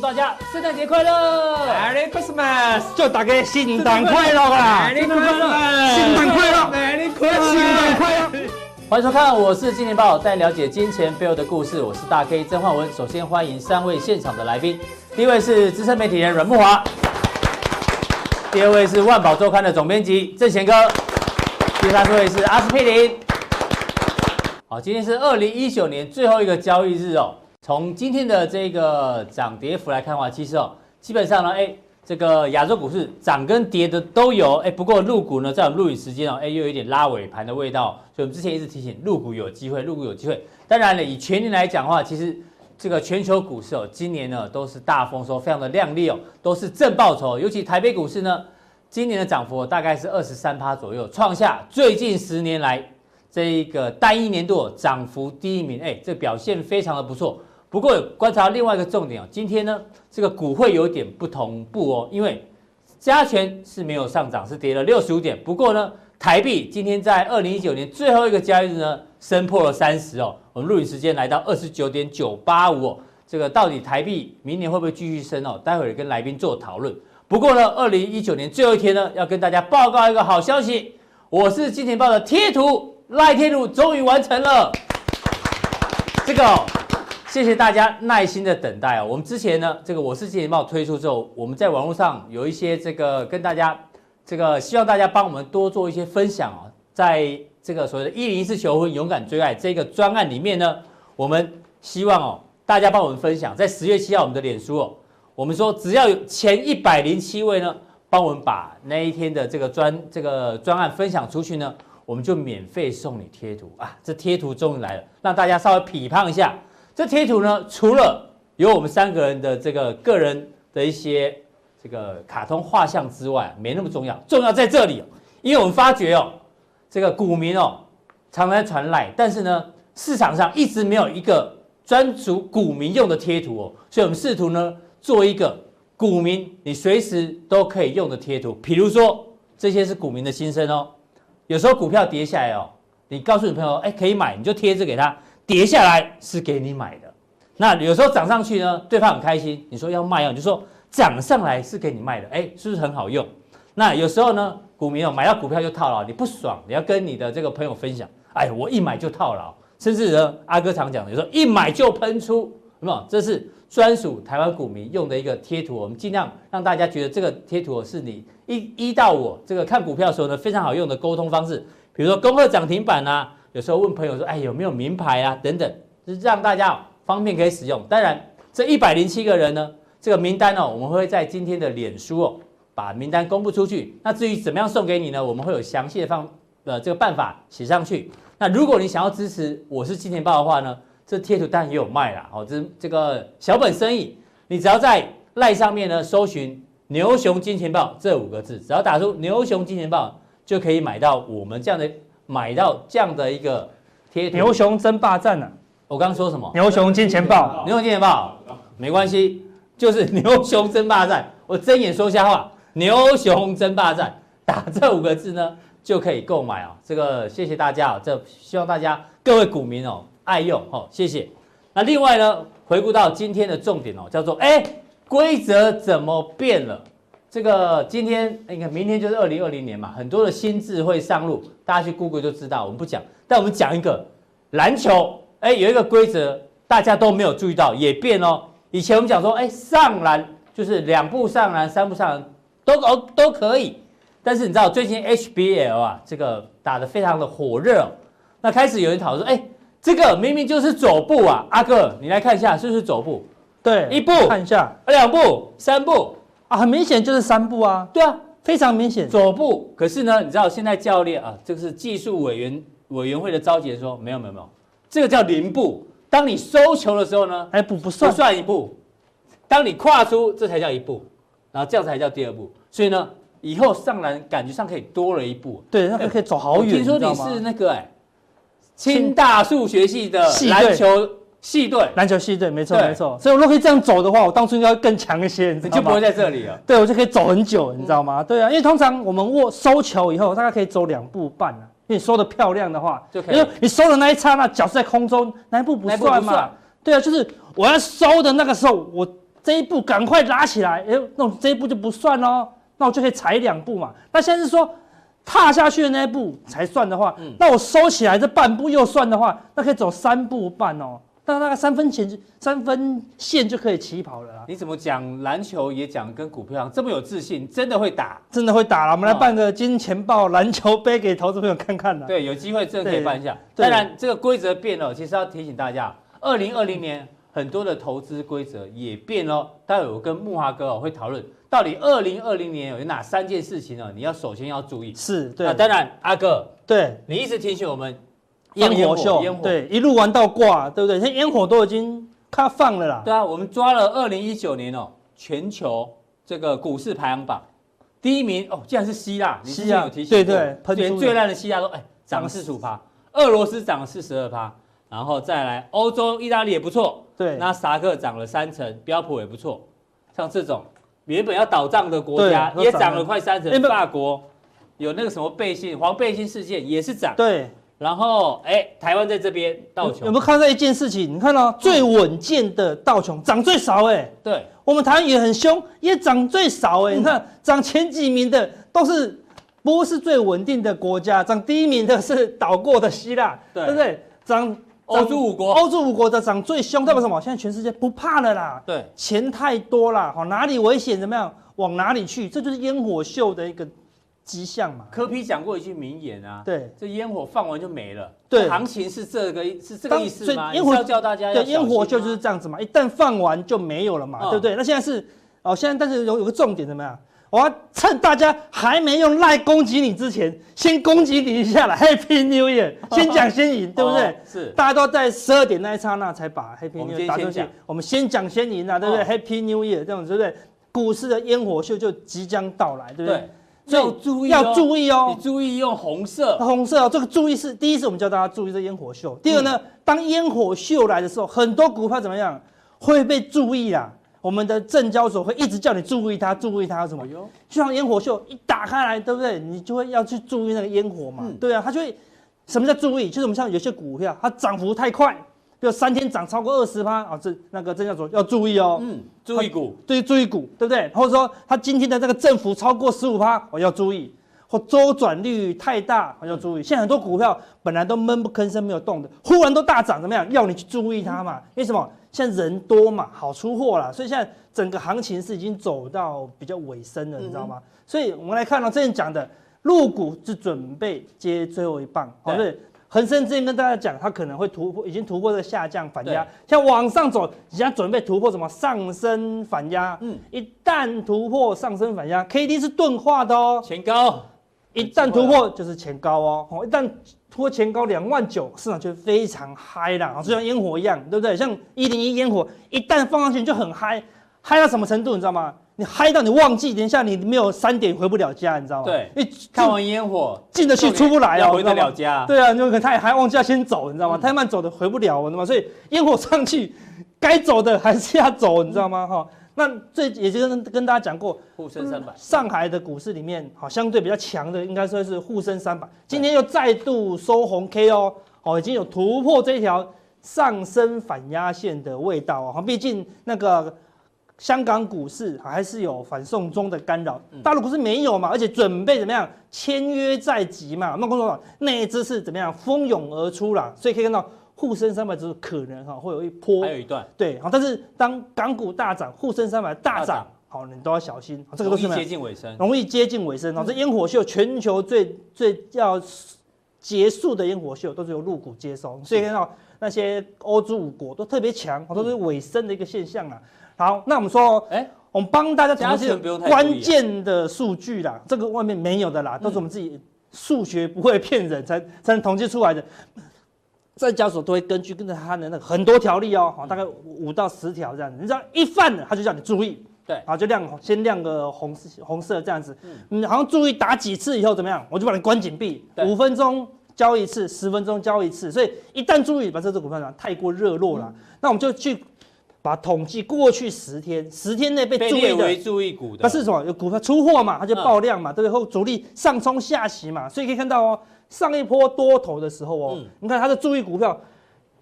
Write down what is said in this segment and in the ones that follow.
祝大家圣诞节快乐，Merry Christmas！祝大家圣诞快乐啊，Merry Christmas！圣诞快乐 Christmas！诞快乐！欢迎收看，我是金钱豹，带你了解金钱背后的故事。我是大 K 曾焕文。首先欢迎三位现场的来宾，第一位是资深媒体人阮慕驊，第二位是万宝周刊的总编辑郑贤哥，第三位是阿司匹林。好，今天是二零一九年最后一个交易日哦。从今天的这个涨跌幅来看的话，其实哦，基本上呢，哎。这个亚洲股市涨跟跌的都有，哎，不过入股呢，在我们录影时间哦，哎，又有点拉尾盘的味道，所以我们之前一直提醒入股有机会，入股有机会。当然了，以全年来讲的话，其实这个全球股市哦，今年呢都是大丰收，非常的亮丽哦，都是正报酬。尤其台北股市呢，今年的涨幅大概是二十三趴左右，创下最近十年来这一个单一年度涨幅第一名，哎，这表现非常的不错。不过观察另外一个重点哦，今天呢这个股会有点不同步哦，因为加权是没有上涨，是跌了六十五点。不过呢，台币今天在二零一九年最后一个交易日呢，升破了三十哦。我们录影时间来到二十九点九八五哦，这个到底台币明年会不会继续升哦？待会儿跟来宾做讨论。不过呢，二零一九年最后一天呢，要跟大家报告一个好消息，我是金钱爆的贴图赖贴图终于完成了，这个、哦。谢谢大家耐心的等待啊！我们之前呢，这个我是金钱爆推出之后，我们在网络上有一些这个跟大家这个希望大家帮我们多做一些分享啊，在这个所谓的“一零一次求婚，勇敢追爱”这个专案里面呢，我们希望哦大家帮我们分享，在十月七号我们的脸书哦，我们说只要有前一百零七位呢，帮我们把那一天的这个专这个专案分享出去呢，我们就免费送你贴图啊！这贴图终于来了，让大家稍微批判一下。这贴图呢，除了有我们三个人的这个个人的一些这个卡通画像之外，没那么重要。重要在这里，因为我们发觉哦，这个股民哦，常常传赖，但是呢，市场上一直没有一个专属股民用的贴图哦，所以我们试图呢，做一个股民你随时都可以用的贴图。比如说，这些是股民的心声哦，有时候股票跌下来哦，你告诉你朋友，哎，可以买，你就贴这给他。跌下来是给你买的，那有时候涨上去呢，对方很开心。你说要卖啊，你就说涨上来是给你卖的，哎，是不是很好用？那有时候呢，股民哦买到股票就套牢，你不爽，你要跟你的这个朋友分享。哎，我一买就套牢，甚至呢，阿哥常讲的，有时候一买就喷出，有没有？这是专属台湾股民用的一个贴图，我们尽量让大家觉得这个贴图是你一一到我这个看股票的时候呢，非常好用的沟通方式。比如说恭贺涨停板啊。有时候问朋友说：“哎，有没有名牌啊？等等，就是让大家方便可以使用。当然，这一百零七个人呢，这个名单哦，我们会在今天的脸书哦，把名单公布出去。那至于怎么样送给你呢？我们会有详细的方呃这个办法写上去。那如果你想要支持我是金钱豹的话呢，这贴图当然也有卖啦。哦，这这个小本生意，你只要在赖上面呢搜寻‘牛熊金钱豹’这五个字，只要打出‘牛熊金钱豹’，就可以买到我们这样的。”买到这样的一个贴图，牛熊争霸战呢、啊？我刚刚说什么？牛熊金钱豹，牛熊金钱豹，没关系，就是 牛熊争霸战。我睁眼说瞎话，牛熊争霸战，打这五个字呢就可以购买啊。这个谢谢大家啊，这希望大家各位股民哦爱用哦，谢谢。那另外呢，回顾到今天的重点哦，叫做哎，规则怎么变了？这个今天你看，明天就是二零二零年嘛，很多的新智会上路，大家去 Google 就知道。我们不讲，但我们讲一个篮球，哎，有一个规则大家都没有注意到，也变哦。以前我们讲说，哎，上篮就是两步上篮、三步上篮都哦都可以，但是你知道最近 HBL 啊，这个打得非常的火热，那开始有人讨论说，哎，这个明明就是走步啊，阿哥你来看一下是不是走步？对，一步看一下，两步，三步。啊，很明显就是三步啊，对啊，非常明显走步。可是呢，你知道现在教练啊，这个是技术委员委员会的召集人说，没有没有没有，这个叫零步。当你收球的时候呢，哎不不算不算一步，当你跨出这才叫一步，然后这样才叫第二步。所以呢，以后上篮感觉上可以多了一步，对，那个可以走好远。听说你是那个哎，清大数学系的篮球。系队，篮球系队，没错没错。所以我如果可以这样走的话，我当初应该更强一些，你知道吗？就不会在这里了。对，我就可以走很久，你知道吗？对啊，因为通常我们握收球以后，大概可以走两步半啊。因为你收的漂亮的话，就可以。因为你收的那一刹那，脚是在空中，那一步不算嘛？对啊，就是我要收的那个时候，我这一步赶快拉起来，哎，那这一步就不算哦，那我就可以踩两步嘛。那现在是说踏下去的那一步才算的话，嗯、那我收起来这半步又算的话，那可以走三步半哦。那大概三分钱就三分线就可以起跑了啦。你怎么讲篮球也讲跟股票一样这么有自信？真的会打，真的会打了。我们来办个金钱豹篮球杯给投资朋友看看啦。对，有机会真的可以办一下。当然，这个规则变了，其实要提醒大家，二零二零年很多的投资规则也变了。待会我跟木华哥哦会讨论，到底二零二零年有哪三件事情呢？你要首先要注意。是，对。那当然，阿哥，对你一直提醒我们。烟火秀，烟火对，一路玩到挂，对不对？现在烟火都已经开放了啦。对啊，我们抓了二零一九年哦，全球这个股市排行榜第一名哦，竟然是希腊。你之前有提醒过，对对，最最烂的希腊都哎涨了四十五趴，俄罗斯涨了四十二趴，然后再来欧洲，意大利也不错，对，纳斯达克涨了三成，标普也不错。像这种原本要倒账的国家也涨了快三成，法国有那个什么背信黄背心事件也是涨，对。然后，哎，台湾在这边道琼。有没有看到一件事情？你看到最稳健的道琼涨最少，哎，对，我们台湾也很凶，也涨最少，哎，你看涨前几名的都是不是最稳定的国家，涨第一名的是倒过的希腊，对。不对？涨欧洲五国，欧洲五国的涨最凶，代表什么？现在全世界不怕了啦，对，钱太多了，好，哪里危险？怎么样，往哪里去，这就是烟火秀的一个。迹象嘛，科比讲过一句名言啊，对，这烟火放完就没了，对，行情是这个是这个意思吗？烟火要叫大家对，烟火秀就是这样子嘛，一旦放完就没有了嘛，哦、对不对？那现在是哦，现在但是有有个重点怎么样？我要趁大家还没用赖攻击你之前，先攻击你一下了，Happy New Year，先讲先赢，对不对？是，大家都在十二点那一刹那才把 Happy New Year 打出去，我们先讲先赢啊，对不对？Happy New Year 这样子，对不对？股市的烟火秀就即将到来，对不对？要注意，要注意哦！你注意用红色，红色哦。这个注意是第一次，我们教大家注意这烟火秀。第二呢，当烟火秀来的时候，很多股票怎么样会被注意啊？我们的证交所会一直叫你注意它，注意它什么？就像烟火秀一打开来，对不对？你就会要去注意那个烟火嘛。对啊，它就会什么叫注意？就是我们像有些股票，它涨幅太快。比如三天涨超过二十趴啊，这那个证交所要注意哦。嗯，注意股，对，注意股，对不对？或者说它今天的这个振幅超过十五趴，我要注意。或周转率太大，我要注意。现在很多股票本来都闷不吭声没有动的，忽然都大涨，怎么样？要你去注意它嘛？为什么？现在人多嘛，好出货啦，所以现在整个行情是已经走到比较尾声了，你知道吗？嗯、所以我们来看到这边讲的，入股是准备接最后一棒，对不对？恒生之前跟大家讲，它可能会突破，已经突破这下降反压，像往上走，现在准备突破什么上升反压。嗯，一旦突破上升反压，K D 是钝化的哦，前高，一旦突破就是前高哦，哦一旦突破前高两万九，市场就非常嗨了，就像烟火一样，对不对？像一零一烟火，一旦放上去就很嗨，嗨到什么程度，你知道吗？你嗨到你忘记，等一下你没有三点回不了家，你知道吗？对，一看完烟火进得去出不来哦，回得了家。对啊，你可能太还忘记要先走，你知道吗？太慢走的回不了，你知道吗？所以烟火上去，该走的还是要走，你知道吗？哈，那最也就跟跟大家讲过，沪深三百，上海的股市里面，好相对比较强的，应该说是沪深三百，今天又再度收红 K 哦，哦，已经有突破这一条上升反压线的味道哦，毕竟那个。香港股市还是有反送中的干扰，大陆股市没有嘛，而且准备怎么样签约在即嘛，那工作那一支是怎么样蜂拥而出啦，所以可以看到沪深三百指数可能哈会有一波，还有一段。对，好，但是当港股大涨，沪深三百大涨，好，你都要小心，这个都是接近尾声，容易接近尾声。哦。这烟火秀全球最最要结束的烟火秀都是由入股接收，所以看到那些欧洲五国都特别强，都是尾声的一个现象啊。好，那我们说，哎、欸，我们帮大家讲一些关键的数据啦，这个外面没有的啦，都是我们自己数学不会骗人才才能统计出来的。在交所都会根据跟着他的那个很多条例哦，大概五到十条这样子，你知道一犯了，他就叫你注意，对，好就亮先亮个红色红色这样子，嗯，好像注意打几次以后怎么样，我就把你关紧闭，五分钟交一次，十分钟交一次，所以一旦注意把这只股票呢太过热络了，嗯、那我们就去。把统计过去十天，十天内被注意的，注意股的，它是什么？有股票出货嘛，它就爆量嘛，嗯、对不对？后主力上冲下洗嘛，所以可以看到哦，上一波多头的时候哦，嗯、你看它的注意股票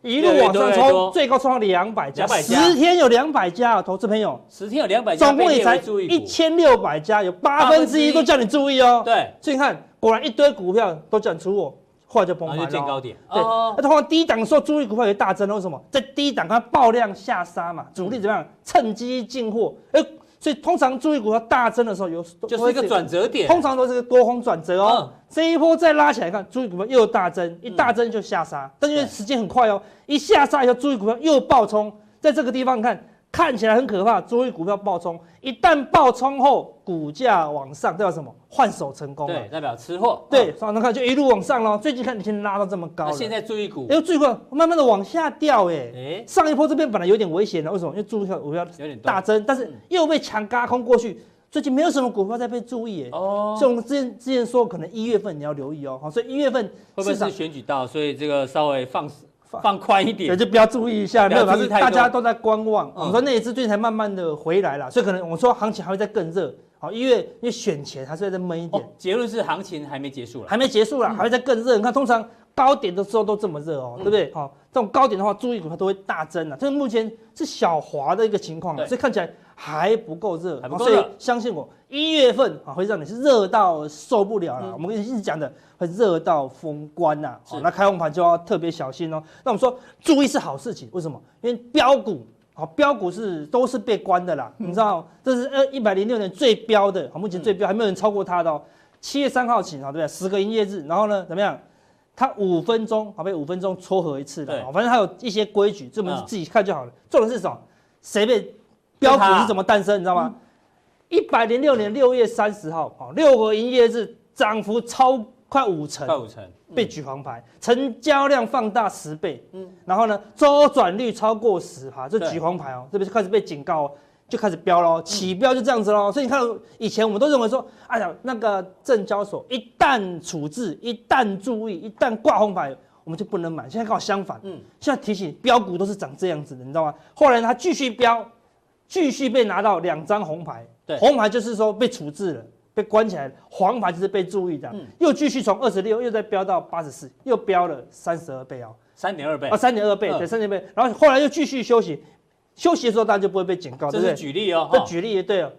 一路往上冲，最高冲到两百家，十天有两百家，投资朋友，十天有两百家，总共也才一千六百家，有八分之一都叫你注意哦。对，所以你看，果然一堆股票都叫你出我，后来就崩盘了，就见高点。对，那通常低档的时候注意股票也大增，为什么？在低档它爆量下杀嘛，主力怎么样？趁机进货，哎。所以通常注意股票大增的时候有，就是一个转折点，通常都是个多空转折哦。这一波再拉起来看，注意股票又大增，一大增就下杀，但因为时间很快哦，一下杀以后，注意股票又爆冲，在这个地方看。看起来很可怕，注意股票爆冲，一旦爆冲后，股价往上代表什么？换手成功，对，代表吃货。对，所以你看就一路往上喽。最近看你先拉到这么高，现在注意股，哎，注意股慢慢的往下掉，哎，哎，上一波这边本来有点危险的，为什么？因为注意股票有点大增，但是又被强嘎空过去。最近没有什么股票在被注意，哎，哦，所以我们之前之前说，可能一月份你要留意哦，好，所以一月份会不会是选举到，所以这个稍微放。放宽一点，对，就不要注意一下，没有，大家都在观望。我说那一支最近才慢慢的回来了，所以可能我说行情还会再更热。好，因为因为选前还是会再闷一点。结论是行情还没结束了，还没结束了，还会再更热。你看，通常高点的时候都这么热哦，对不对？好，这种高点的话，注意股它都会大增了。这个目前是小滑的一个情况，所以看起来还不够热，所以相信我，一月份啊会让你是热到受不了了。我们一直讲的。会热到封关呐，好，那开红盘就要特别小心哦。那我们说注意是好事情，为什么？因为标股，好，标股是都是被关的啦，你知道，这是呃一百零六年最标的，好，目前最标还没有人超过它的哦。七月三号起，啊，对不对？十个营业日，然后呢，怎么样？它五分钟，好，被五分钟撮合一次的，反正它有一些规矩，这我们自己看就好了。重点是什么？谁被标股是怎么诞生？你知道吗？一百零六年六月三十号，好，六个营业日涨幅超。快五成，快五成被举黄牌，成交量放大十倍，嗯，然后呢，周转率超过十趴，这举黄牌哦，这边就开始被警告哦，就开始飙喽，起飙就这样子喽。所以你看，以前我们都认为说，哎呀，那个证交所一旦处置，一旦注意，一旦挂红牌，我们就不能买。现在刚好相反，嗯，现在提醒标股都是长这样子的，你知道吗？后来他继续飙，继续被拿到两张红牌，对，红牌就是说被处置了。被关起来，黄牌就是被注意的，嗯、又继续从二十六又再飙到八十四，又飙了三十二倍哦，三点二倍。啊，三点二倍，对，三点二倍，然后后来又继续休息，休息的时候当然就不会被警告，这是举例哦，这举例也对哦。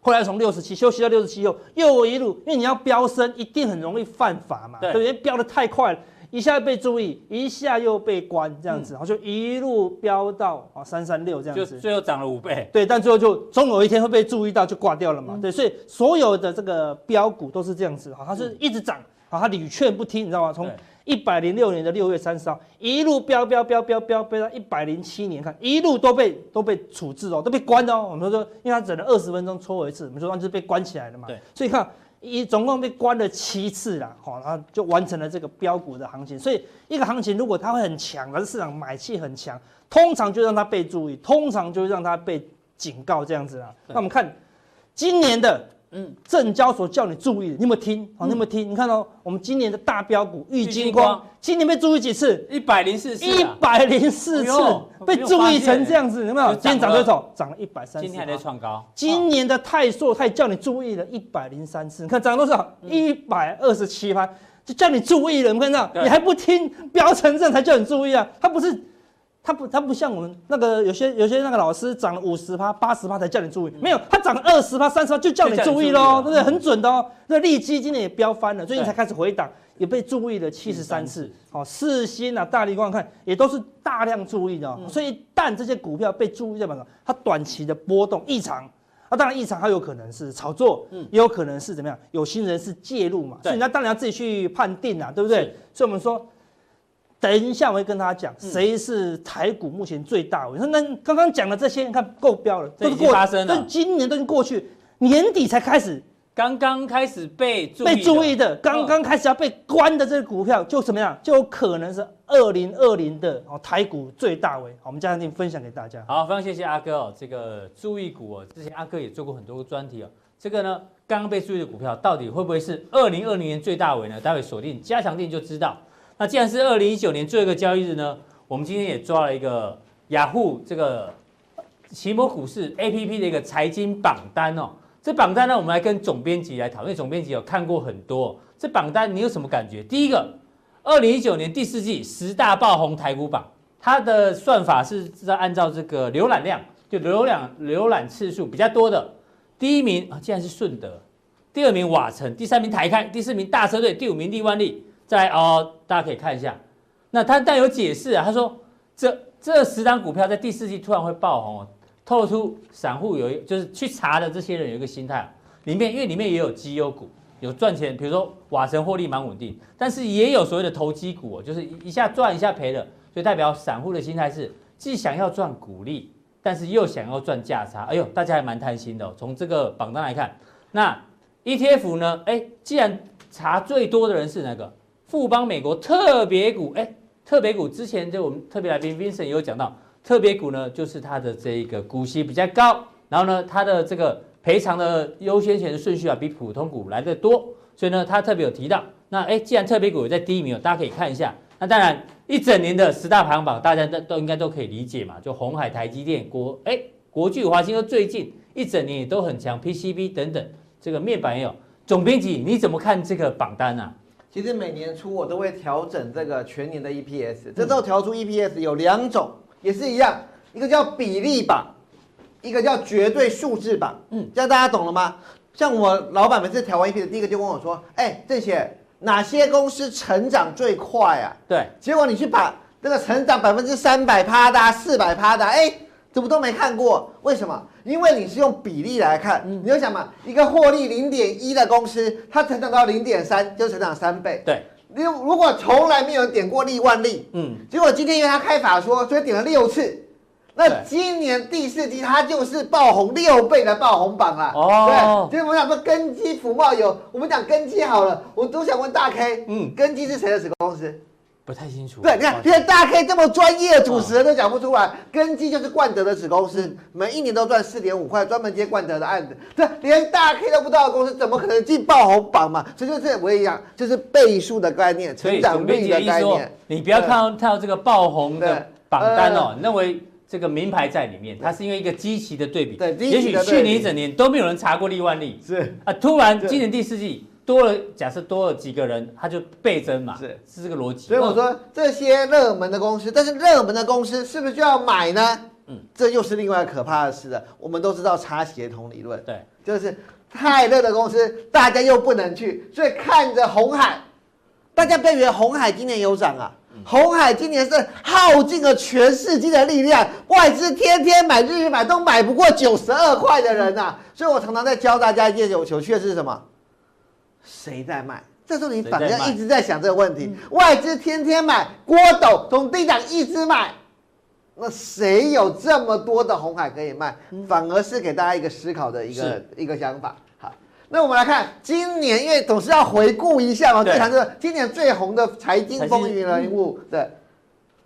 后来从六十七休息到六十七后，又一路，因为你要飙升，一定很容易犯法嘛，对。不对？飙得太快了。一下被注意，一下又被关，这样子，然后就一路飙到啊三三六这样子，就最后涨了五倍。对，但最后就总有一天会被注意到，就挂掉了嘛。嗯、对，所以所有的这个标股都是这样子，哈，它是一直涨，啊，它屡劝不听，你知道吗？从一百零六年的六月三十号一路飙飙飙飙飙飙到一百零七年，看一路都被都被处置哦，都被关哦。我们说，因为它整了二十分钟戳我一次，我们说那就是被关起来了嘛。对，所以看。一总共被关了七次了，好，然后就完成了这个标股的行情。所以一个行情如果它会很强，而是市场买气很强，通常就让它被注意，通常就让它被警告这样子啊。那我们看今年的。嗯，证交所叫你注意，你有没有听？好，你有没有听？你看到我们今年的大标股玉金光，今年被注意几次？一百零四次，一百零四次被注意成这样子，有没有？今天涨多少？涨了一百三十。今天还在创高。今年的泰硕，他也叫你注意了，一百零三次。你看涨多少？一百二十七拍，就叫你注意了。你看到？你还不听？飙成这样才叫你注意啊？他不是。他不，他不像我们那个有些有些那个老师涨了五十趴、八十趴才叫你注意，没有，他涨了二十趴、三十趴就叫你注意喽，对不对？很准的哦。那利基今年也飙翻了，最近才开始回档，也被注意了七十三次。好，四星啊、大力光看也都是大量注意的，所以一旦这些股票被注意，代表什么？它短期的波动异常，啊，当然异常它有可能是炒作，嗯，也有可能是怎么样？有心人士介入嘛，所以那当然要自己去判定啊，对不对？所以我们说。等一下，我会跟他讲谁是台股目前最大。我说那刚刚讲的这些，你看够标了，都是过发生了。但今年都已经过去，年底才开始，刚刚开始被被注意的，刚刚开始要被关的这个股票，就怎么样？就有可能是二零二零的哦，台股最大为。好，我们加强錠分享给大家。好，非常谢谢阿哥哦。这个注意股哦，之前阿哥也做过很多个专题哦。这个呢，刚刚被注意的股票，到底会不会是二零二零年最大为呢？待会锁定加强店就知道。那既然是二零一九年最后一个交易日呢，我们今天也抓了一个雅虎这个奇摩股市 APP 的一个财经榜单哦。这榜单呢，我们来跟总编辑来讨论。总编辑有看过很多，这榜单你有什么感觉？第一个，二零一九年第四季十大爆红台股榜，它的算法是在按照这个浏览量，就浏览浏览次数比较多的，第一名啊，竟然是顺德，第二名瓦城，第三名台开，第四名大车队，第五名力万利。再来哦，大家可以看一下，那他但有解释啊，他说这这十档股票在第四季突然会爆红，透出散户有一就是去查的这些人有一个心态，里面因为里面也有绩优股。有赚钱，比如说瓦城获利蛮稳定，但是也有所谓的投机股，就是一下赚一下赔了，所以代表散户的心态是既想要赚股利，但是又想要赚价差。哎呦，大家还蛮贪心的哦。从这个榜单来看，那 ETF 呢？哎，既然查最多的人是那个富邦美国特别股，哎，特别股之前就我们特别来宾 Vincent 也有讲到，特别股呢就是它的这个股息比较高，然后呢它的这个。赔偿的优先权的顺序啊，比普通股来得多，所以呢，他特别有提到。那哎，既然特别股也在第一名，大家可以看一下。那当然，一整年的十大排行榜，大家都都应该都可以理解嘛。就红海、台积电、国哎国巨、华新科最近一整年也都很强，PCB 等等，这个面板也有。总编辑，你怎么看这个榜单啊？其实每年初我都会调整这个全年的 EPS，这时候调出 EPS 有两种，也是一样，一个叫比例榜。一个叫绝对数字榜，嗯，这样大家懂了吗？像我老板每次调完 EP 的，第一个就问我说：“哎，郑姐，哪些公司成长最快啊？”对，结果你去把这个成长百分之三百趴的、四百趴的，哎，怎么都没看过？为什么？因为你是用比例来看，嗯、你就想嘛，一个获利零点一的公司，它成长到零点三，就成长三倍。对，如如果从来没有人点过利万利，嗯，结果今天因为他开法说，所以点了六次。那今年第四季它就是爆红六倍的爆红榜啦。哦，对，所以我们讲说根基福茂有，我们讲根基好了，我都想问大 K，嗯，根基是谁的子公司？不太清楚。对，你看，现在大 K 这么专业的主持人都讲不出来，根基就是冠德的子公司，每一年都赚四点五块，专门接冠德的案子。对，连大 K 都不知道的公司，怎么可能进爆红榜嘛？所以就是我也一样，就是倍数的概念，成长率的概念。你不要看到看到这个爆红的榜单哦，认为。这个名牌在里面，它是因为一个基期的对比。对，也许去年一整年都没有人查过利万利，是啊，突然今年第四季多了，假设多了几个人，它就倍增嘛，是是这个逻辑。所以我说这些热门的公司，但是热门的公司是不是就要买呢？嗯，这又是另外可怕的事了。我们都知道差协同理论，对，就是太热的公司，大家又不能去，所以看着红海，大家不要以为红海今年有涨啊。红海今年是耗尽了全世界的力量，外资天天买，日日买，都买不过九十二块的人呐、啊。所以我常常在教大家一件有有趣的是什么？谁在卖？这时候你反正一直在想这个问题。外资天天买，郭董从低档一直买，那谁有这么多的红海可以卖？反而是给大家一个思考的一个一个想法。好那我们来看今年，因为总是要回顾一下嘛，最谈这个今年最红的财经风云人物，对。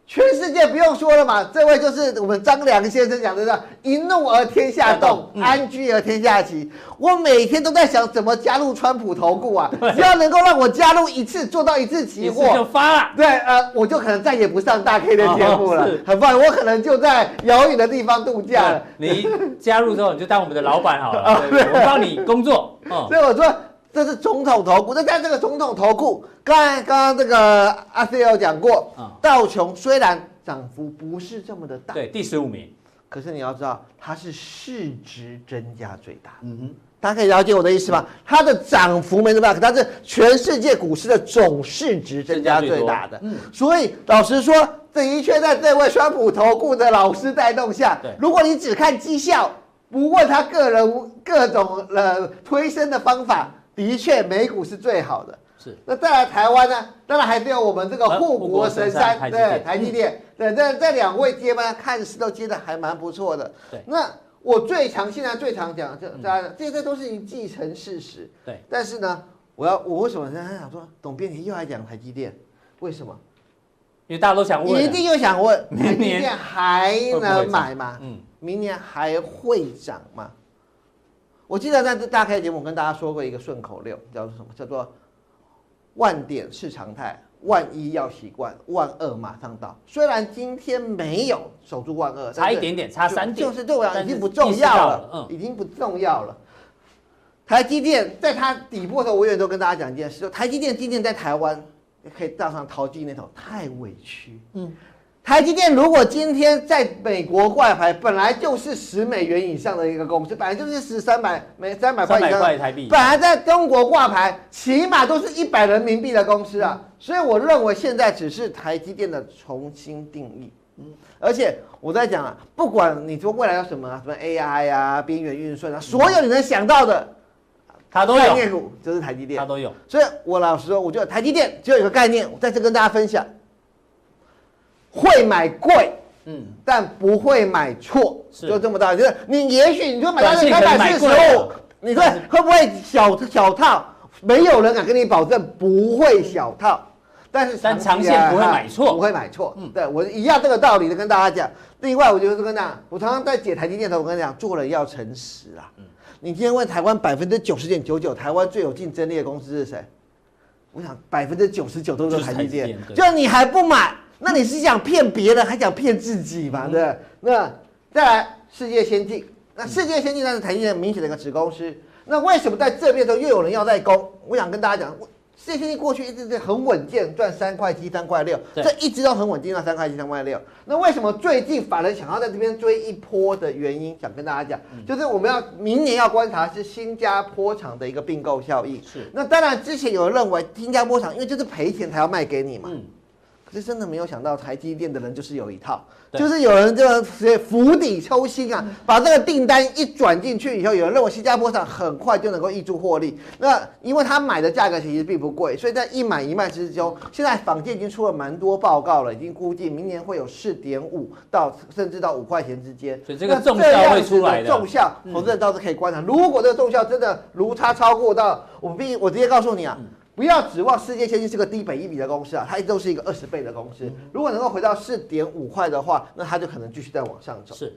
全世界不用说了嘛，这位就是我们张良先生讲的，叫一怒而天下动，嗯、安居而天下齐。我每天都在想怎么加入川普投顾啊，只要能够让我加入一次，做到一次期货就发了。对，呃，我就可能再也不上大 K 的节目了，哦、很棒，我可能就在遥远的地方度假了。你加入之后，你就当我们的老板好了，对 对对，我帮你工作。哦、所以我说。这是总统投顾，那在这个总统投顾，刚才刚刚这个阿 C 有讲过，道琼虽然涨幅不是这么的大，对，第十五名，可是你要知道，它是市值增加最大。嗯哼，大家可以了解我的意思吗？它的涨幅没那么大，可它是全世界股市的总市值增加最大的。嗯，所以老实说，的确在这位川普投顾的老师带动下，对，如果你只看绩效，不问他个人各种呃推升的方法。的确，美股是最好的。是，那再来台湾呢？当然还是有我们这个护国神山，对，台积电。对，这这两位接班，看似都接的还蛮不错的。对，那我最常现在最常讲，这大家这些都是已既成事实。对，但是呢，我要我为什么现在想说，董编辑又来讲台积电？为什么？因为大家都想问，一定又想问，台积电还能买吗？嗯，明年还会涨吗？我记得在这大开节目，我跟大家说过一个顺口溜，叫做什么？叫做“万点是常态，万一要习惯，万二马上到”。虽然今天没有守住万二，差一点点，差三点，就是对我来讲已经不重要了，嗯，已经不重要了。台积电在它底部的时候，我永远都跟大家讲一件事：台积电今天在台湾可以站上淘金那头，太委屈。嗯。台积电如果今天在美国挂牌，本来就是十美元以上的一个公司，本来就是十三百美三百块以上台币。本来在中国挂牌，起码都是一百人民币的公司啊。所以我认为现在只是台积电的重新定义。嗯，而且我在讲啊，不管你说未来有什么什么 AI 啊、边缘运算啊，所有你能想到的，它都有。概念股就是台积电，它都有。所以我老实说，我觉得台积电只有一个概念，我在这跟大家分享。会买贵，嗯，但不会买错，就这么大。就是你也许你就买到三百四十五，你说会不会小小套？没有人敢跟你保证不会小套，但是但长线不会买错，不会买错。嗯，对我一样这个道理的跟大家讲。另外，我就是跟大家，我常常在解台积电的时候，我跟你讲，做人要诚实啊。嗯，你今天问台湾百分之九十点九九，台湾最有竞争力的公司是谁？我想百分之九十九都是台积电，就你还不买。那你是想骗别人，还想骗自己嘛？对、嗯，那再来世界先进，那世界先进那是台积电明显的一个子公司。那为什么在这边的时候又有人要代工？我想跟大家讲，世界先进过去一直是很稳健，赚三块七、三块六，这一直都很稳定，赚三块七、三块六。那为什么最近反而想要在这边追一波的原因，想跟大家讲，就是我们要明年要观察是新加坡厂的一个并购效应。是。那当然之前有人认为新加坡厂因为就是赔钱才要卖给你嘛。嗯。这真的没有想到，台积电的人就是有一套，就是有人这个釜底抽薪啊，把这个订单一转进去以后，有人认为新加坡厂很快就能够挹注获利。那因为他买的价格其实并不贵，所以在一买一卖之中，现在坊间已经出了蛮多报告了，已经估计明年会有四点五到甚至到五块钱之间。所以这个重效会出来的。重效，投资人倒是可以观察。如果这个重效真的如差超过到，我必我直接告诉你啊。不要指望世界先进是个低本一比的公司啊，它一直都是一个二十倍的公司。如果能够回到四点五块的话，那它就可能继续再往上走。是，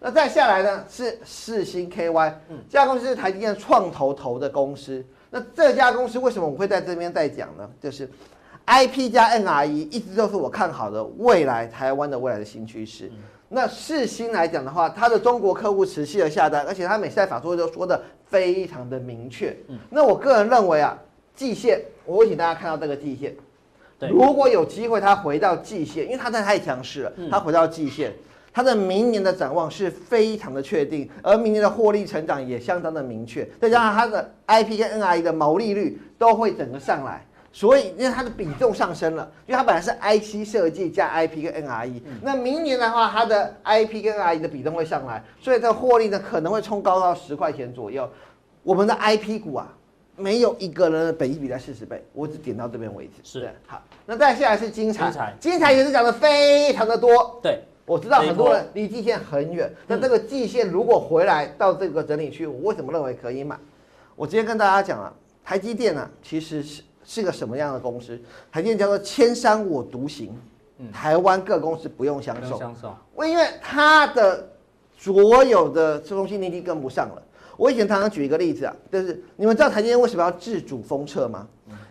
那再下来呢是世芯 KY，嗯，这家公司是台积电创投投的公司。那这家公司为什么我会在这边再讲呢？就是 IP 加 NRE 一直都是我看好的未来台湾的未来的新趋势。那世新来讲的话，它的中国客户持续的下单，而且它每次在法说会都说的非常的明确。嗯，那我个人认为啊。季线，我会请大家看到这个季线。对，如果有机会它回到季线，因为它真的太强势了，它回到季线，它的明年的展望是非常的确定，而明年的获利成长也相当的明确，再加上它的 IP 跟 NRE 的毛利率都会整个上来，所以因为它的比重上升了，因为它本来是 IC 设计加 IP 跟 NRE，那明年的话，它的 IP 跟 NRE 的比重会上来，所以这获利呢可能会冲高到十块钱左右。我们的 IP 股啊。没有一个人的本益比在四十倍，我只点到这边为止。是，好，那再下来是精彩，精彩也是讲的非常的多。对，我知道很多人离季线很远，那这个季线如果回来到这个整理区，我为什么认为可以买？我今天跟大家讲啊，台积电啊，其实是是个什么样的公司？台积电叫做千山我独行，台湾各公司不用相送。相送，因为它的所有的中芯你跟不上了。我以前常常举一个例子啊，就是你们知道台积电为什么要自主封测吗？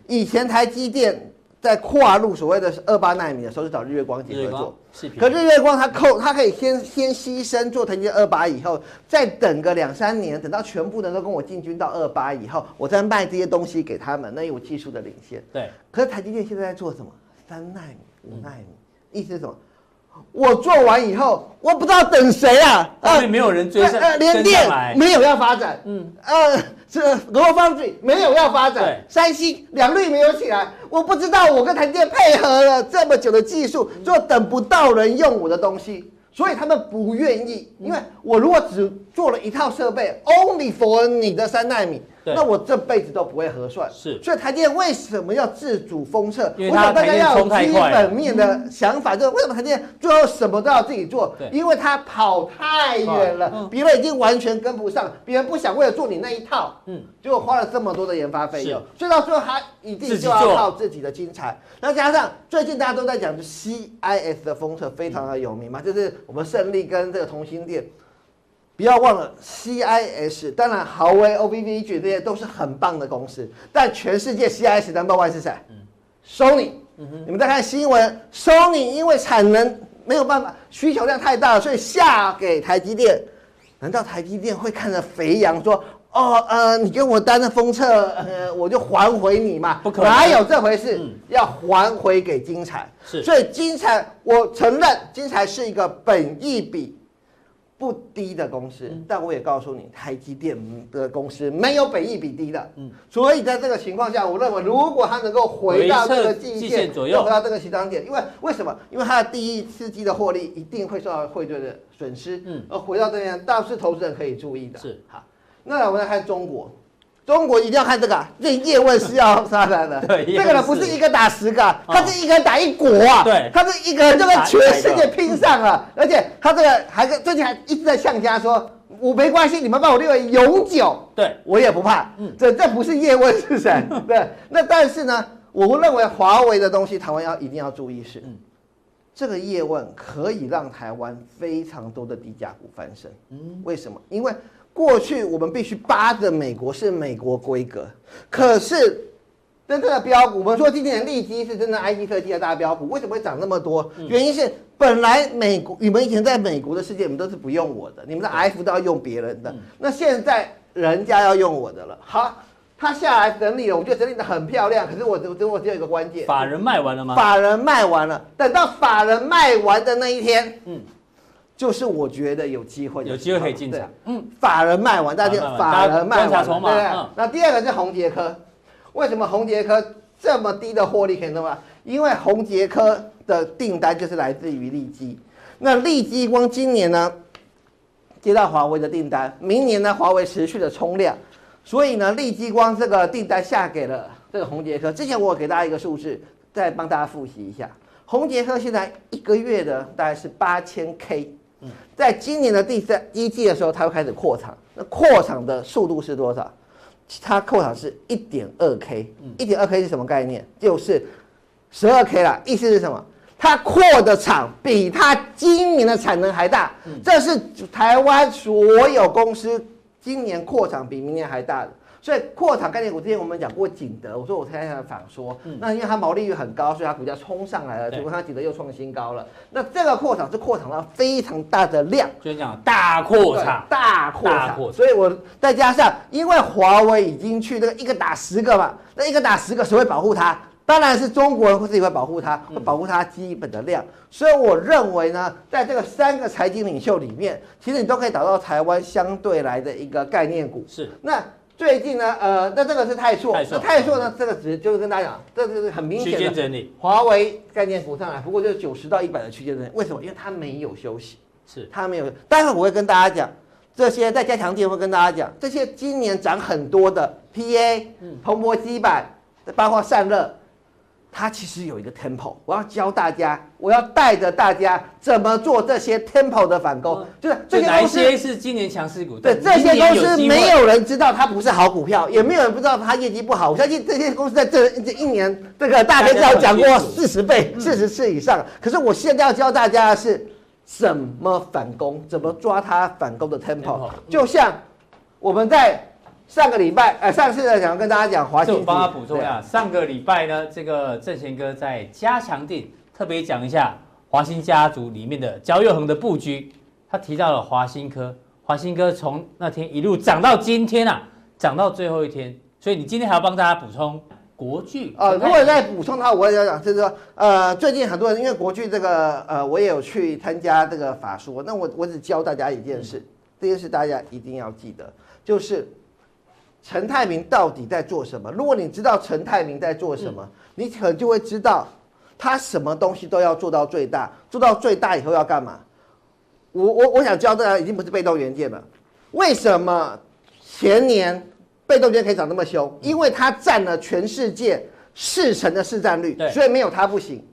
以前台积电在跨入所谓的二八奈米的时候，是找日月光结合作。可日月光它扣，它可以先先牺牲做台积电二八以后，再等个两三年，等到全部人都跟我进军到二八以后，我再卖这些东西给他们，那有技术的领先。对。可是台积电现在在做什么？三奈米、五奈米，意思是什么？我做完以后，我不知道等谁啊！啊，没有人追上，呃，联电没有要发展，嗯，呃，这 GlobalFoundries 没有要发展，三星两率没有起来，我不知道我跟台积电配合了这么久的技术，就等不到人用我的东西，所以他们不愿意，因为我如果只做了一套设备，only for 你的三纳米。那我这辈子都不会合算，是，所以台积电为什么要自主封测？我想大家要有基本面的想法，就是为什么台积电最后什么都要自己做？因为它跑太远了，别人已经完全跟不上，别人不想为了做你那一套，嗯，就花了这么多的研发费用，所以到最后他一定就要靠自己的精彩。那加上最近大家都在讲，就 CIS 的封测非常的有名嘛，就是我们胜利跟这个同心电。不要忘了 CIS，当然豪威、OVVG 这些都是很棒的公司，但全世界 CIS number one 是谁？嗯，Sony。嗯，你们在看新闻，Sony 因为产能没有办法，需求量太大了，所以下给台积电。难道台积电会看着肥羊说哦，呃，你给我单的封测，呃，我就还回你嘛？不可能，哪有这回事？嗯、要还回给金财。是，所以金财，我承认金财是一个本益比不低的公司，嗯、但我也告诉你，台积电的公司没有本益比低的。嗯，所以在这个情况下，我认为如果它能够回到这个季线左右，回到这个起涨点，因为为什么？因为它的第一四季的获利一定会受到汇兑的损失。嗯，而回到这边，倒是投资人可以注意的。是，好。那我们来看中国，中国一定要看这个，这叶问是要杀人的。对，这个呢不是一个打十个，他是一个人打一国啊。对，他是一个人就跟全世界拼上了，而且他这个还跟最近还一直在向家说，我没关系，你们把我列为永久，对我也不怕。嗯，这这不是叶问是谁？对，那但是呢，我认为华为的东西，台湾要一定要注意是，嗯，这个叶问可以让台湾非常多的低价股翻身。嗯，为什么？因为过去我们必须扒着美国是美国规格，可是真正的标股，我们说今年利基是真的 IC 设计的大标股，为什么会涨那么多？原因是本来美国你们以前在美国的世界，你们都是不用我的，你们的 F 都要用别人的。那现在人家要用我的了，好，他下来整理了，我觉得整理的很漂亮。可是我我我只有一个关键，法人卖完了吗？法人卖完了，等到法人卖完的那一天，嗯。就是我觉得有机会，有机会可以进场。嗯，法人卖完，大家法人卖完，对不对？那第二个是宏捷科，为什么宏捷科这么低的获利可以那么？因为宏捷科的订单就是来自于利基。那利基光今年呢，接到华为的订单，明年呢，华为持续的冲量，所以呢，利基光这个订单下给了这个宏捷科。之前我给大家一个数字，再帮大家复习一下，宏捷科现在一个月的大概是八千 K。在今年的第三一季的时候，它会开始扩厂。那扩厂的速度是多少？它扩厂是一点二 K，一点二 K 是什么概念？就是十二 K 啦。意思是什么？它扩的厂比它今年的产能还大。这是台湾所有公司今年扩厂比明年还大的。所以扩厂概念股之前我们讲过景德，我说我猜想反说，嗯、那因为它毛利率很高，所以它股价冲上来了，结果它景德又创新高了。那这个扩厂是扩厂到非常大的量，所以讲大扩厂，大扩厂。所以我再加上，因为华为已经去那个一个打十个嘛，那一个打十个谁会保护它？当然是中国人会自己会保护它，会保护它基本的量。所以我认为呢，在这个三个财经领袖里面，其实你都可以找到台湾相对来的一个概念股。是那。最近呢，呃，那这个是泰硕，那泰硕呢，这个值就是跟大家讲，这个是很明显的区间整理，华为概念股上来，不过就是九十到一百的区间整理。为什么？因为它没有休息，是它没有。待会我会跟大家讲，这些在加强店会跟大家讲，这些今年涨很多的 PA，嗯，蓬勃基板，包括散热。它其实有一个 tempo，我要教大家，我要带着大家怎么做这些 tempo 的反攻，就是这些公司是今年强势股，对这些公司没有人知道它不是好股票，也没有人不知道它业绩不好。我相信这些公司在这这一年，这个大家至少讲过四十倍、四十次以上。可是我现在要教大家的是怎么反攻，怎么抓它反攻的 tempo，就像我们在。上个礼拜，呃，上次呢，想要跟大家讲华新，我帮他补充一下。上个礼拜呢，这个正贤哥在加强定特别讲一下华新家族里面的焦祐恒的布局，他提到了华新科，华新科从那天一路涨到今天啊，涨到最后一天，所以你今天还要帮大家补充国巨啊。如果再补充的话，我也要讲，就是说，呃，最近很多人因为国巨这个，呃，我也有去参加这个法说，那我我只教大家一件事，嗯、这件事大家一定要记得，就是。陈泰明到底在做什么？如果你知道陈泰明在做什么，嗯、你可能就会知道他什么东西都要做到最大，做到最大以后要干嘛？我我我想教大家，已经不是被动元件了。为什么前年被动元件可以涨那么凶？因为它占了全世界四成的市占率，所以没有它不行。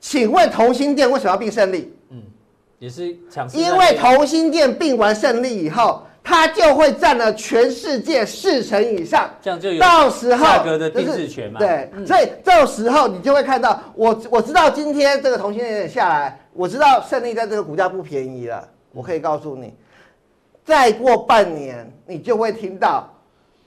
请问同心店为什么要并胜利？嗯，也是强。因为同心店并完胜利以后。它就会占了全世界四成以上，这样就有到时候价格的定制权嘛？对，所以这时候你就会看到，我我知道今天这个同性恋下来，我知道胜利在这个股价不便宜了。我可以告诉你，再过半年，你就会听到，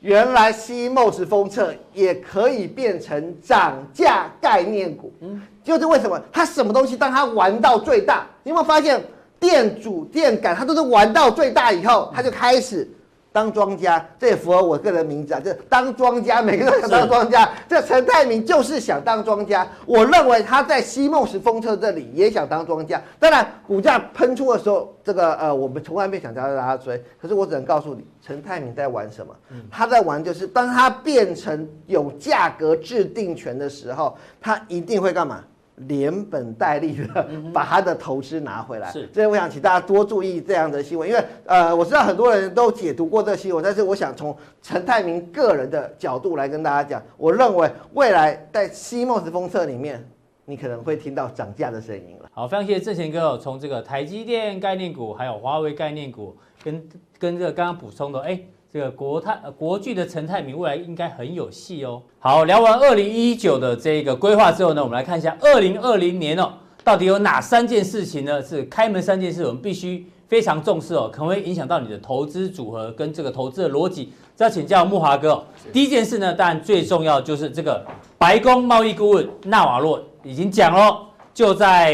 原来 CMOS 封测也可以变成涨价概念股。嗯，就是为什么它什么东西当它玩到最大，你有没有发现？电阻、电感，它都是玩到最大以后，它就开始当庄家，这也符合我个人名字啊，就是当庄家，每个人都想当庄家。这陈泰明就是想当庄家，我认为他在西梦石风车这里也想当庄家。当然，股价喷出的时候，这个呃，我们从来没想叫大家追。可是我只能告诉你，陈泰明在玩什么？他在玩就是，当他变成有价格制定权的时候，他一定会干嘛？连本带利的 把他的投资拿回来，是，所以我想请大家多注意这样的新闻，因为呃，我知道很多人都解读过这个新闻，但是我想从陈泰明个人的角度来跟大家讲，我认为未来在西梦时封测里面，你可能会听到涨价的声音了。好，非常谢谢正贤哥，从这个台积电概念股，还有华为概念股，跟跟这个刚刚补充的，哎。这个国泰国巨的陈泰明未来应该很有戏哦。好，聊完二零一九的这个规划之后呢，我们来看一下二零二零年哦，到底有哪三件事情呢？是开门三件事，我们必须非常重视哦，可能会影响到你的投资组合跟这个投资的逻辑。这要请教慕驊哥哦。第一件事呢，当然最重要就是这个白宫贸易顾问纳瓦洛已经讲了，就在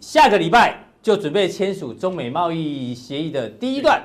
下个礼拜就准备签署中美贸易协议的第一段。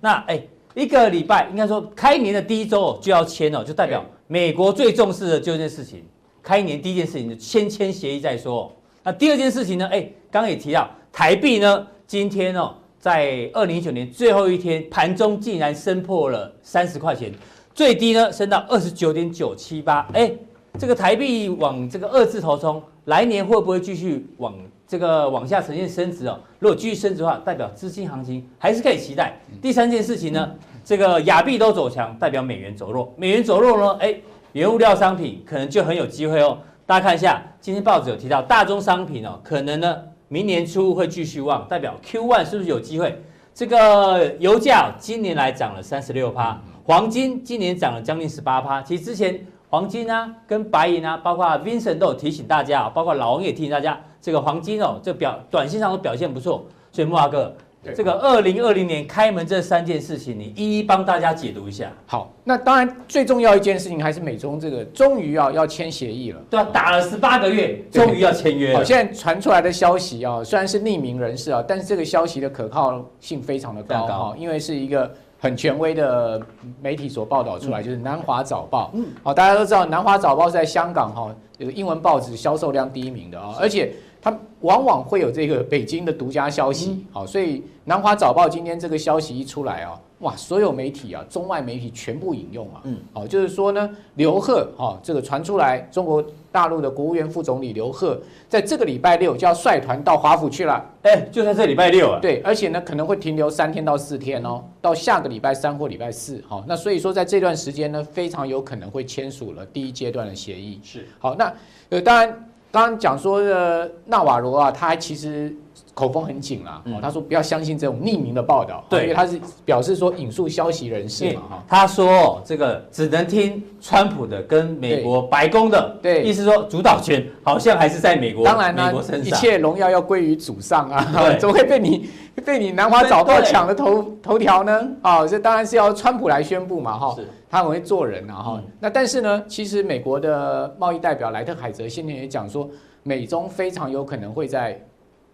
那哎。一个礼拜，应该说开年的第一周就要签哦，就代表美国最重视的就这件事情。开年第一件事情就先签协议再说。那第二件事情呢？哎，刚刚也提到台币呢，今天哦，在二零一九年最后一天盘中竟然升破了三十块钱，最低呢升到二十九点九七八。哎，这个台币往这个二字头冲，来年会不会继续往？这个往下呈现升值哦，如果继续升值的话，代表资金行情还是可以期待。第三件事情呢，这个亚币都走强，代表美元走弱。美元走弱呢，哎，原物料商品可能就很有机会哦。大家看一下，今天报纸有提到大宗商品哦，可能呢明年初会继续旺，代表 Q1 是不是有机会？这个油价今年来涨了三十六趴，黄金今年涨了将近十八趴。其实之前黄金啊跟白银啊，包括 Vincent 都有提醒大家啊，包括老王也提醒大家。这个黄金哦，这表短线上都表现不错，所以木华哥，这个二零二零年开门这三件事情，你一一帮大家解读一下。好，那当然最重要一件事情还是美中这个终于要要签协议了。对啊，打了十八个月，终于要签约了。好，现在传出来的消息啊，虽然是匿名人士啊，但是这个消息的可靠性非常的高哈，因为是一个很权威的媒体所报道出来，就是南华早报。嗯，好，大家都知道南华早报是在香港哈，这个英文报纸销售量第一名的啊，而且。它往往会有这个北京的独家消息，好，所以南华早报今天这个消息一出来啊，哇，所有媒体啊，中外媒体全部引用啊，嗯，好，就是说呢，刘鹤，哈，这个传出来，中国大陆的国务院副总理刘鹤，在这个礼拜六就要率团到华府去了，哎，就在这礼拜六啊，对，而且呢，可能会停留三天到四天哦，到下个礼拜三或礼拜四，好，那所以说在这段时间呢，非常有可能会签署了第一阶段的协议，是，好，那呃，当然。刚刚讲说的纳瓦罗啊，他其实口风很紧啦。哦，他说不要相信这种匿名的报道，对，因为他是表示说引述消息人士嘛。哈，他说这个只能听川普的跟美国白宫的，对，意思说主导权好像还是在美国。当然呢，一切荣耀要归于祖上啊，怎么会被你被你南华早报抢了头头条呢？啊，这当然是要川普来宣布嘛，哈。他很会做人啊，哈。那但是呢，其实美国的贸易代表莱特海泽先前也讲说，美中非常有可能会在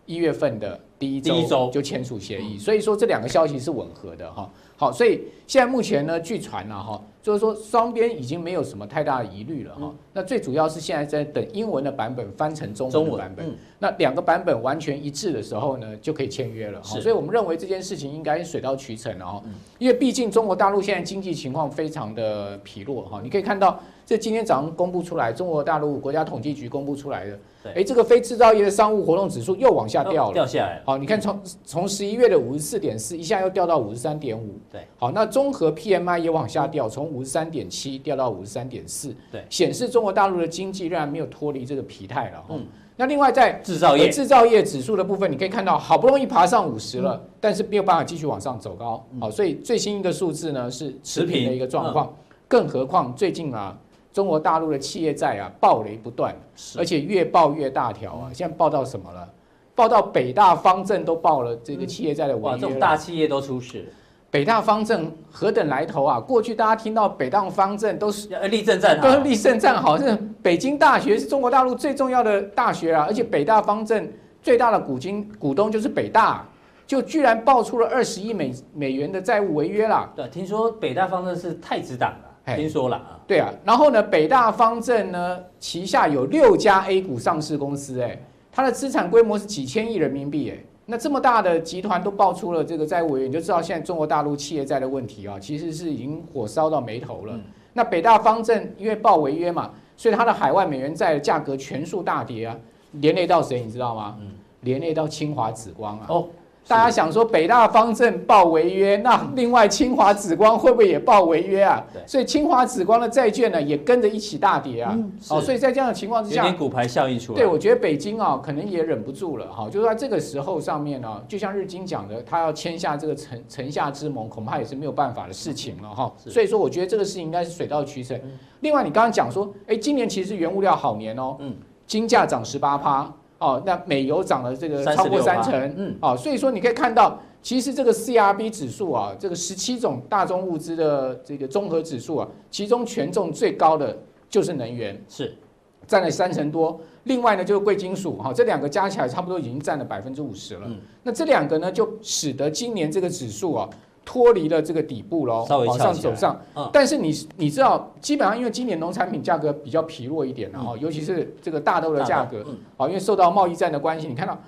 一月份的第一周就签署协议，所以说这两个消息是吻合的，哈。好，所以现在目前呢，据传呢，哈，就是说双边已经没有什么太大的疑虑了，哈。那最主要是现在在等英文的版本翻成中文的版本，那两个版本完全一致的时候呢，就可以签约了哈。所以我们认为这件事情应该水到渠成了，哈。因为毕竟中国大陆现在经济情况非常的疲弱，哈。你可以看到，这今天早上公布出来，中国大陆国家统计局公布出来的。哎，这个非制造业的商务活动指数又往下掉了，掉下来。好，你看从从十一月的五十四点四，一下又掉到五十三点五。对，好，那综合 PMI 也往下掉，从五十三点七掉到五十三点四。对，显示中国大陆的经济仍然没有脱离这个疲态了。嗯，那另外在制造业制造业指数的部分，你可以看到，好不容易爬上五十了，但是没有办法继续往上走高。好，所以最新一个数字呢是持平的一个状况。更何况最近啊。中国大陆的企业债啊，暴雷不断，而且越爆越大条啊！现在爆到什么了？爆到北大方正都爆了这个企业债的违约。哇，这种大企业都出事。北大方正何等来头啊？过去大家听到北大方正都是立正站好，都是立正站好。这北京大学是中国大陆最重要的大学啊，而且北大方正最大的股金股东就是北大。就居然爆出了二十亿美美元的债务违约啦。对，听说北大方正是太子党了，听说了啊。对啊，然后呢，北大方正呢旗下有六家 A 股上市公司，哎，它的资产规模是几千亿人民币，哎，那这么大的集团都爆出了这个债务违约，你就知道现在中国大陆企业债的问题啊，其实是已经火烧到眉头了。嗯、那北大方正因为爆违约嘛，所以它的海外美元债的价格全数大跌啊，连累到谁你知道吗？嗯，连累到清华紫光啊。哦。大家想说北大方正爆违约，那另外清华紫光会不会也爆违约啊？所以清华紫光的债券呢也跟着一起大跌啊。哦，所以在这样的情况之下，有点股牌效应出来。对，我觉得北京啊可能也忍不住了哈，就是在这个时候上面呢，就像日经讲的，他要签下这个城城下之盟，恐怕也是没有办法的事情了哈。所以说，我觉得这个事情应该是水到渠成。另外，你刚刚讲说，哎，今年其实原物料好年哦，嗯，金价涨十八趴。哦，那美油涨了这个超过三成，嗯，哦，所以说你可以看到，其实这个 CRB 指数啊，这个十七种大宗物资的这个综合指数啊，其中权重最高的就是能源，是占了三成多。另外呢，就是贵金属，哈，这两个加起来差不多已经占了百分之五十了。嗯，那这两个呢，就使得今年这个指数啊。脱离了这个底部喽，往上走上。嗯、但是你你知道，基本上因为今年农产品价格比较疲弱一点，然后、嗯、尤其是这个大豆的价格，啊、嗯，因为受到贸易战的关系，你看到，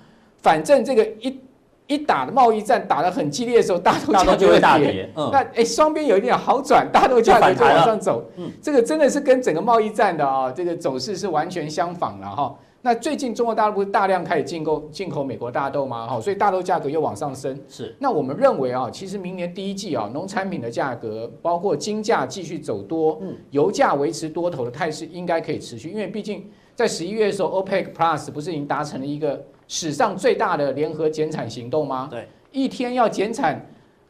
反正这个一一打的贸易战打得很激烈的时候，大豆价格就会大跌。嗯、那哎，双边有一点好转，大豆价格就往上走。嗯，这个真的是跟整个贸易战的啊这个走势是完全相反了哈。那最近中国大陆不是大量开始进购进口美国大豆吗？哈，所以大豆价格又往上升。是。那我们认为啊，其实明年第一季啊，农产品的价格，包括金价继续走多，嗯，油价维持多头的态势，应该可以持续。因为毕竟在十一月的时候，OPEC Plus 不是已经达成了一个史上最大的联合减产行动吗？对，一天要减产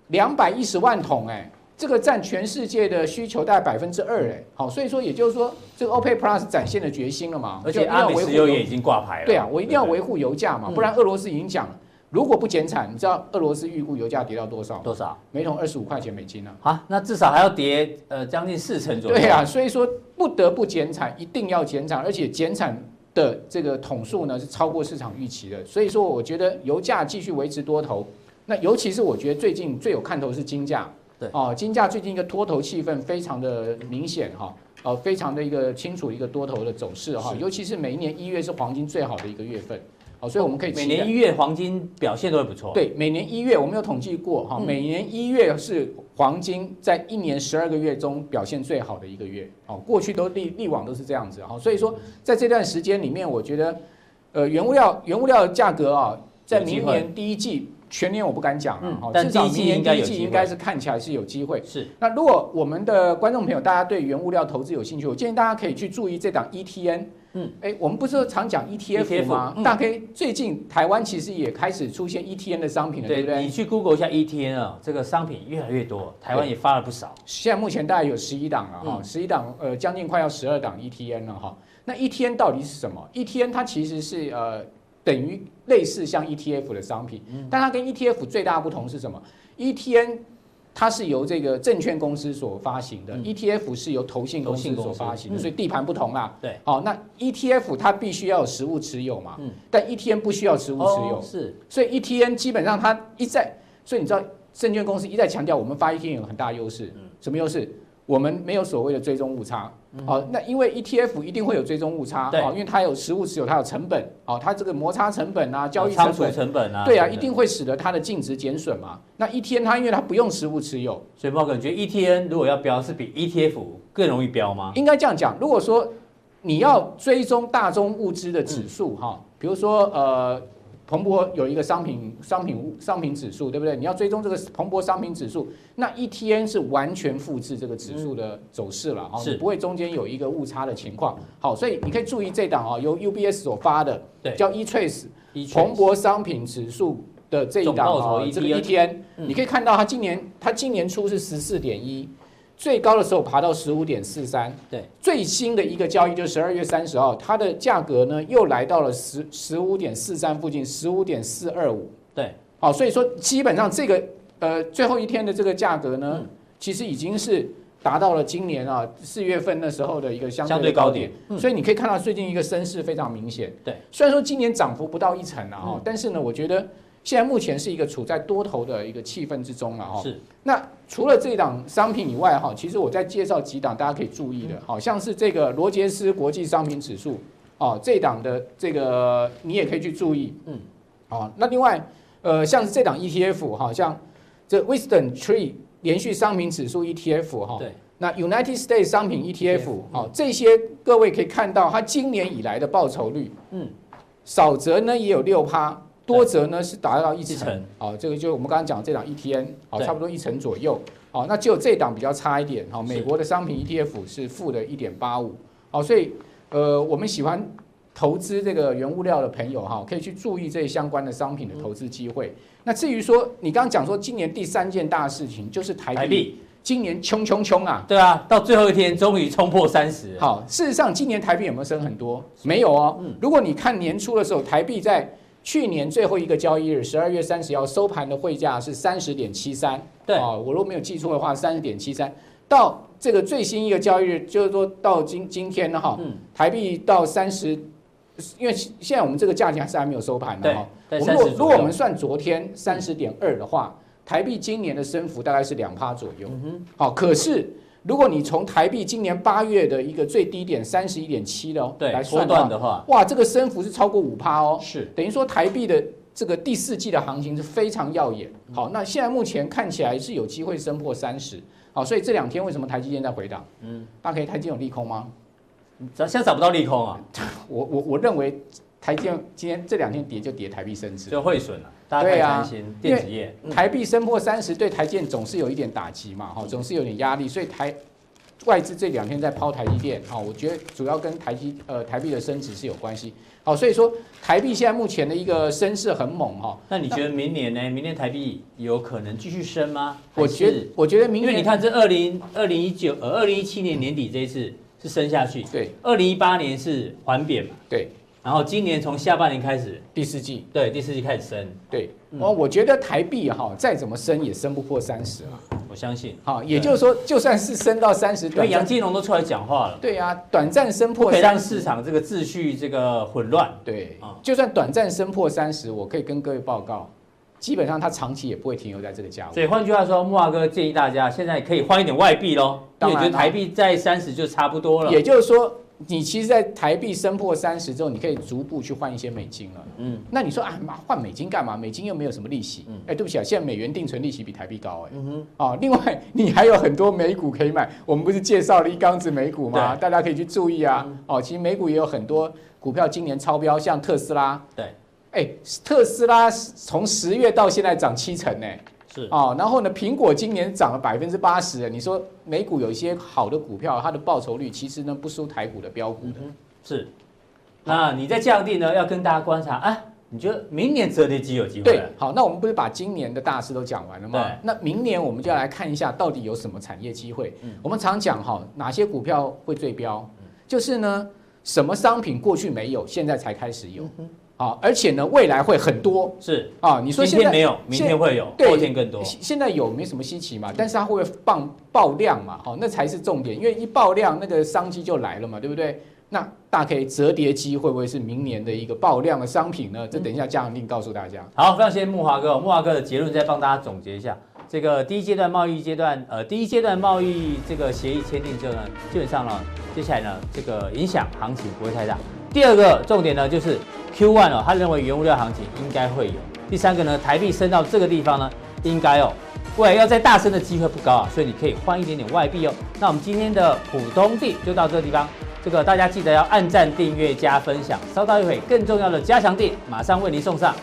两百一十万桶，哎。这个占全世界的需求大概百分之二，哎，好，所以说也就是说，这个 OPEC Plus 展现了决心了嘛，而且阿美石油也已经挂牌了，对啊，我一定要维护油价嘛，不然俄罗斯已经讲，如果不减产，你知道俄罗斯预估油价跌到多少？多少？每桶二十五块钱美金呢？啊，那至少还要跌呃将近四成左右。对啊，所以说不得不减产，一定要减产，而且减产的这个桶数呢是超过市场预期的，所以说我觉得油价继续维持多头，那尤其是我觉得最近最有看头是金价。对哦，金价最近一个多头气氛非常的明显哈，呃，非常的一个清楚一个多头的走势哈，尤其是每一年一月是黄金最好的一个月份，哦，所以我们可以每年一月黄金表现都会不错。对，每年一月我们有统计过哈，每年一月是黄金在一年十二个月中表现最好的一个月，哦，过去都历历往都是这样子哈，所以说在这段时间里面，我觉得，呃，原物料原物料的价格啊，在明年第一季。全年我不敢讲了，哈，至少明年第一季应该是看起来是有机会。是，那如果我们的观众朋友大家对原物料投资有兴趣，我建议大家可以去注意这档 ETN。嗯，哎，我们不是常讲 ETF 吗？大 K 最近台湾其实也开始出现 ETN 的商品了，对不对？你去 Google 一下 ETN 啊，这个商品越来越多，台湾也发了不少。现在目前大概有十一档了哈，十一档，呃，将近快要十二档 ETN 了哈。那 ETN 到底是什么？ETN 它其实是呃。等于类似像 ETF 的商品，但它跟 ETF 最大的不同是什么？ETN 它是由这个证券公司所发行的，ETF 是由投信公司所发行的，所以地盘不同啦。对，好，那 ETF 它必须要有实物持有嘛，但 ETN 不需要实物持有，是，所以 ETN 基本上它一再，所以你知道证券公司一再强调，我们发 ETN 有很大优势，什么优势？我们没有所谓的追踪误差，好，那因为 ETF 一定会有追踪误差，哦，因为它有实物持有，它有成本，哦，它这个摩擦成本啊，交易成本，成本啊，对啊，一定会使得它的净值减损嘛。那 ETN 它因为它不用实物持有，所以报哥，你觉得 ETN 如果要标是比 ETF 更容易标吗？应该这样讲，如果说你要追踪大宗物资的指数哈，比如说呃。彭博有一个商品商品商品指数，对不对？你要追踪这个彭博商品指数，那一天是完全复制这个指数的走势了，是不会中间有一个误差的情况。好，所以你可以注意这档啊，由 UBS 所发的，叫 eTrace 彭博商品指数的这一档啊，这个一天你可以看到它今年它今年初是十四点一。最高的时候爬到十五点四三，对，最新的一个交易就是十二月三十号，它的价格呢又来到了十十五点四三附近，十五点四二五，对，好，所以说基本上这个呃最后一天的这个价格呢，嗯、其实已经是达到了今年啊四月份那时候的一个相对高点，所以你可以看到最近一个升势非常明显，对，虽然说今年涨幅不到一成啊，嗯、但是呢，我觉得现在目前是一个处在多头的一个气氛之中了哈。是。那除了这档商品以外哈，其实我再介绍几档大家可以注意的，好像是这个罗杰斯国际商品指数，哦，这档的这个你也可以去注意，嗯，好，那另外呃像是这档 ETF 哈，像这 Wisdom Tree 连续商品指数 ETF 哈，对，那 United States 商品 ETF 好，这些各位可以看到它今年以来的报酬率，嗯，少则呢也有六趴。多则呢是达到一成，好，这个就我们刚刚讲这档 ETN，好，差不多一成左右，好，那只有这档比较差一点，好，美国的商品 ETF 是负的一点八五，好，所以呃，我们喜欢投资这个原物料的朋友哈，可以去注意这相关的商品的投资机会。那至于说你刚刚讲说今年第三件大事情就是台币，今年冲冲冲啊，对啊，到最后一天终于冲破三十。好，事实上今年台币有没有升很多？没有哦。如果你看年初的时候，台币在去年最后一个交易日，十二月三十号收盘的汇价是三十点七三。对啊，我如果没有记错的话，三十点七三。到这个最新一个交易日，就是说到今今天呢，哈，台币到三十，因为现在我们这个价钱还是还没有收盘的哈。我们如果如果我们算昨天三十点二的话，台币今年的升幅大概是两趴左右。嗯好，可是。如果你从台币今年八月的一个最低点三十一点七的哦，对，来算的话，哇，这个升幅是超过五趴哦，是等于说台币的这个第四季的行情是非常耀眼。好，那现在目前看起来是有机会升破三十。好，所以这两天为什么台积电在回档？嗯，大家可以台积电有利空吗？现在找不到利空啊。我我我认为台积今天这两天跌就跌台币升值，就汇损了。大家太担心电子业，台币升破三十，对台积电总是有一点打击嘛，哈，总是有点压力，所以台外资这两天在抛台积电，哈，我觉得主要跟台积呃台币的升值是有关系，好，所以说台币现在目前的一个升势很猛，哈。那你觉得明年呢？明年台币有可能继续升吗？我觉得我觉得明年，因为你看这二零二零一九呃二零一七年年底这一次是升下去，对，二零一八年是缓贬嘛，对。然后今年从下半年开始，第四季，对，第四季开始升，对，哦、嗯，我觉得台币哈再怎么升也升不破三十啊，我相信，好，也就是说，就算是升到三十，因为杨金龙都出来讲话了，对啊，短暂升破，可以让市场这个秩序这个混乱，对，就算短暂升破三十，我可以跟各位报告，基本上它长期也不会停留在这个价位。所以换句话说，木华哥建议大家现在可以换一点外币喽，因为觉得台币在三十就差不多了，也就是说。你其实，在台币升破三十之后，你可以逐步去换一些美金了。嗯，那你说啊，换美金干嘛？美金又没有什么利息。嗯，哎，对不起啊，现在美元定存利息比台币高哎。嗯哼。哦，另外你还有很多美股可以买。我们不是介绍了一缸子美股吗？大家可以去注意啊。哦，其实美股也有很多股票今年超标，像特斯拉。对。哎，特斯拉从十月到现在涨七成呢。是啊，然后呢，苹果今年涨了百分之八十。你说美股有一些好的股票，它的报酬率其实呢不输台股的标股的。是，那你在降定呢，要跟大家观察啊，你觉得明年折叠机有机会？对，好，那我们不是把今年的大事都讲完了吗？那明年我们就要来看一下，到底有什么产业机会？我们常讲哈，哪些股票会最标？就是呢，什么商品过去没有，现在才开始有。啊，而且呢，未来会很多，是啊，你说现在没有，明天会有，后天更多。现在有没什么稀奇嘛？但是它会不会爆爆量嘛？好，那才是重点，因为一爆量，那个商机就来了嘛，对不对？那大 K 折叠机会不会是明年的一个爆量的商品呢？这等一下加强錠告诉大家。好，非常谢谢木华哥，木华哥的结论再帮大家总结一下。这个第一阶段贸易阶段，呃，第一阶段贸易这个协议签订之后呢，基本上呢，接下来呢，这个影响行情不会太大。第二个重点呢，就是 Q one 哦，他认为原物料行情应该会有。第三个呢，台币升到这个地方呢，应该哦，未来要再大升的机会不高啊，所以你可以换一点点外币哦。那我们今天的普通地就到这个地方，这个大家记得要按赞、订阅、加分享。稍到一会，更重要的加强地马上为您送上。